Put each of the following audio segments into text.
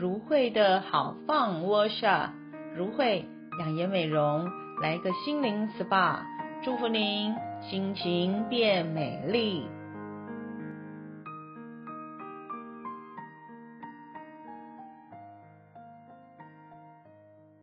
如慧的好放 Workshop，如慧养颜美容，来个心灵 SPA，祝福您心情变美丽。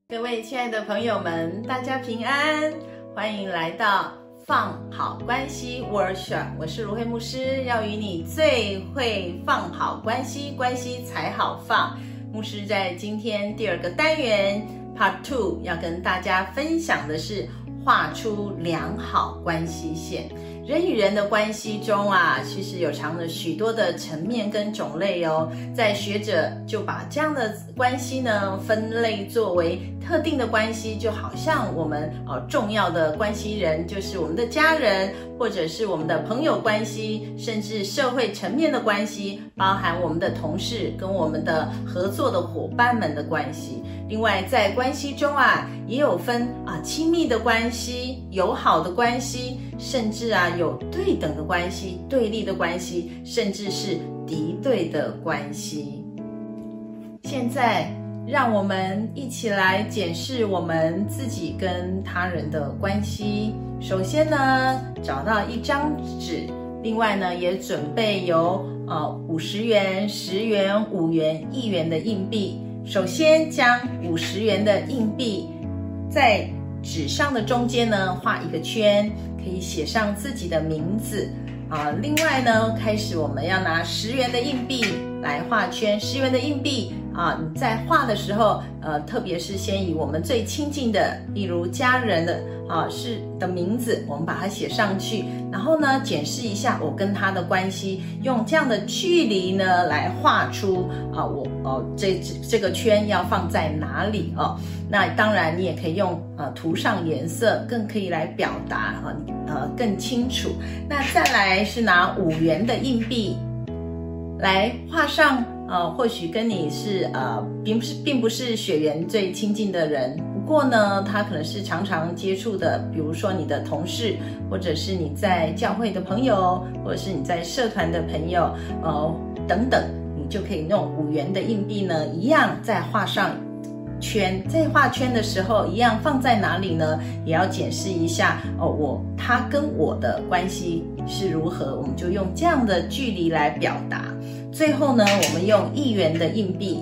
各位亲爱的朋友们，大家平安，欢迎来到放好关系 Workshop，我是如慧牧师，要与你最会放好关系，关系才好放。牧师在今天第二个单元 Part Two 要跟大家分享的是画出良好关系线。人与人的关系中啊，其实有藏着许多的层面跟种类哦。在学者就把这样的关系呢分类作为特定的关系，就好像我们呃重要的关系人就是我们的家人，或者是我们的朋友关系，甚至社会层面的关系，包含我们的同事跟我们的合作的伙伴们的关系。另外，在关系中啊，也有分啊亲密的关系、友好的关系，甚至啊有对等的关系、对立的关系，甚至是敌对的关系。现在，让我们一起来检视我们自己跟他人的关系。首先呢，找到一张纸，另外呢，也准备有呃五十元、十元、五元、一元的硬币。首先，将五十元的硬币在纸上的中间呢画一个圈，可以写上自己的名字啊。另外呢，开始我们要拿十元的硬币来画圈。十元的硬币啊，你在画的时候，呃，特别是先以我们最亲近的，例如家人的。啊，是的名字，我们把它写上去，然后呢，检视一下我跟他的关系，用这样的距离呢来画出啊，我哦这这个圈要放在哪里哦？那当然，你也可以用呃涂上颜色，更可以来表达啊呃更清楚。那再来是拿五元的硬币来画上，呃，或许跟你是呃并不是并不是血缘最亲近的人。过呢，他可能是常常接触的，比如说你的同事，或者是你在教会的朋友，或者是你在社团的朋友，呃，等等，你就可以用五元的硬币呢，一样再画上圈。在画圈的时候，一样放在哪里呢？也要检视一下哦，我他跟我的关系是如何，我们就用这样的距离来表达。最后呢，我们用一元的硬币。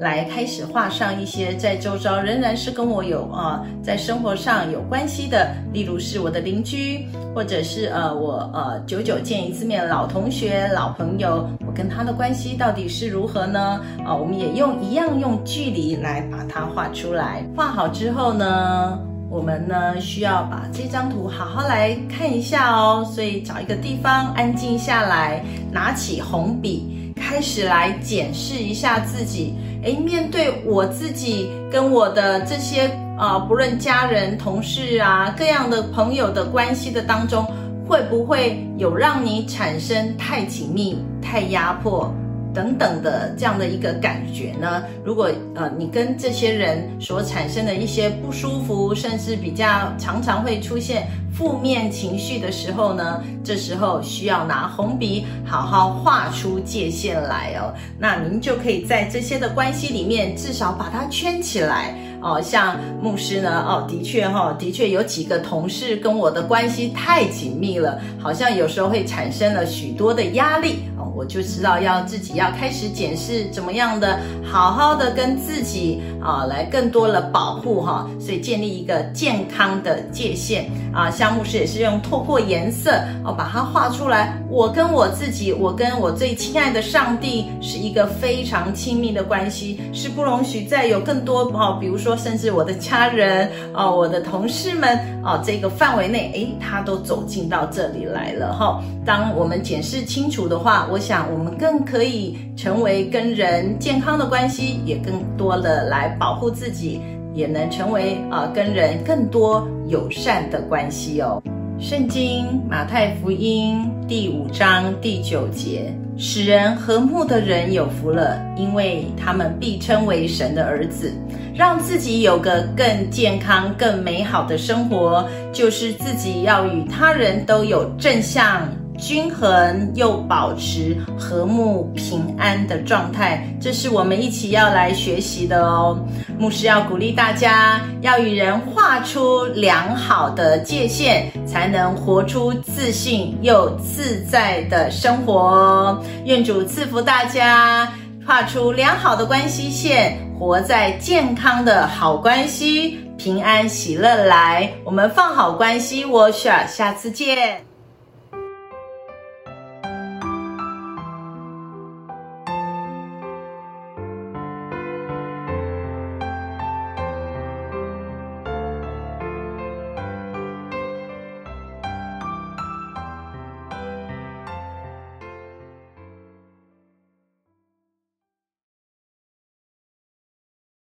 来开始画上一些在周遭仍然是跟我有啊，在生活上有关系的，例如是我的邻居，或者是呃我呃久久见一次面的老同学、老朋友，我跟他的关系到底是如何呢？啊，我们也用一样用距离来把它画出来。画好之后呢，我们呢需要把这张图好好来看一下哦，所以找一个地方安静下来，拿起红笔，开始来检视一下自己。诶，面对我自己跟我的这些啊、呃，不论家人、同事啊，各样的朋友的关系的当中，会不会有让你产生太紧密、太压迫等等的这样的一个感觉呢？如果呃，你跟这些人所产生的一些不舒服，甚至比较常常会出现。负面情绪的时候呢，这时候需要拿红笔好好画出界限来哦。那您就可以在这些的关系里面，至少把它圈起来哦。像牧师呢，哦，的确哈、哦，的确有几个同事跟我的关系太紧密了，好像有时候会产生了许多的压力我就知道要自己要开始检视怎么样的好好的跟自己啊来更多的保护哈、所以建立一个健康的界限啊，像。牧师也是用透过颜色哦，把它画出来。我跟我自己，我跟我最亲爱的上帝是一个非常亲密的关系，是不容许再有更多哦，比如说甚至我的家人哦，我的同事们哦，这个范围内，诶，他都走进到这里来了哈、哦。当我们检视清楚的话，我想我们更可以成为跟人健康的关系，也更多的来保护自己。也能成为啊、跟人更多友善的关系哦。圣经马太福音第五章第九节：使人和睦的人有福了，因为他们必称为神的儿子。让自己有个更健康、更美好的生活，就是自己要与他人都有正向、均衡又保持和睦平安的状态，这是我们一起要来学习的哦。牧师要鼓励大家，要与人画出良好的界限，才能活出自信又自在的生活哦。愿主赐福大家，画出良好的关系线，活在健康的好关系，平安喜乐来。我们放好关系，我 e 下次见。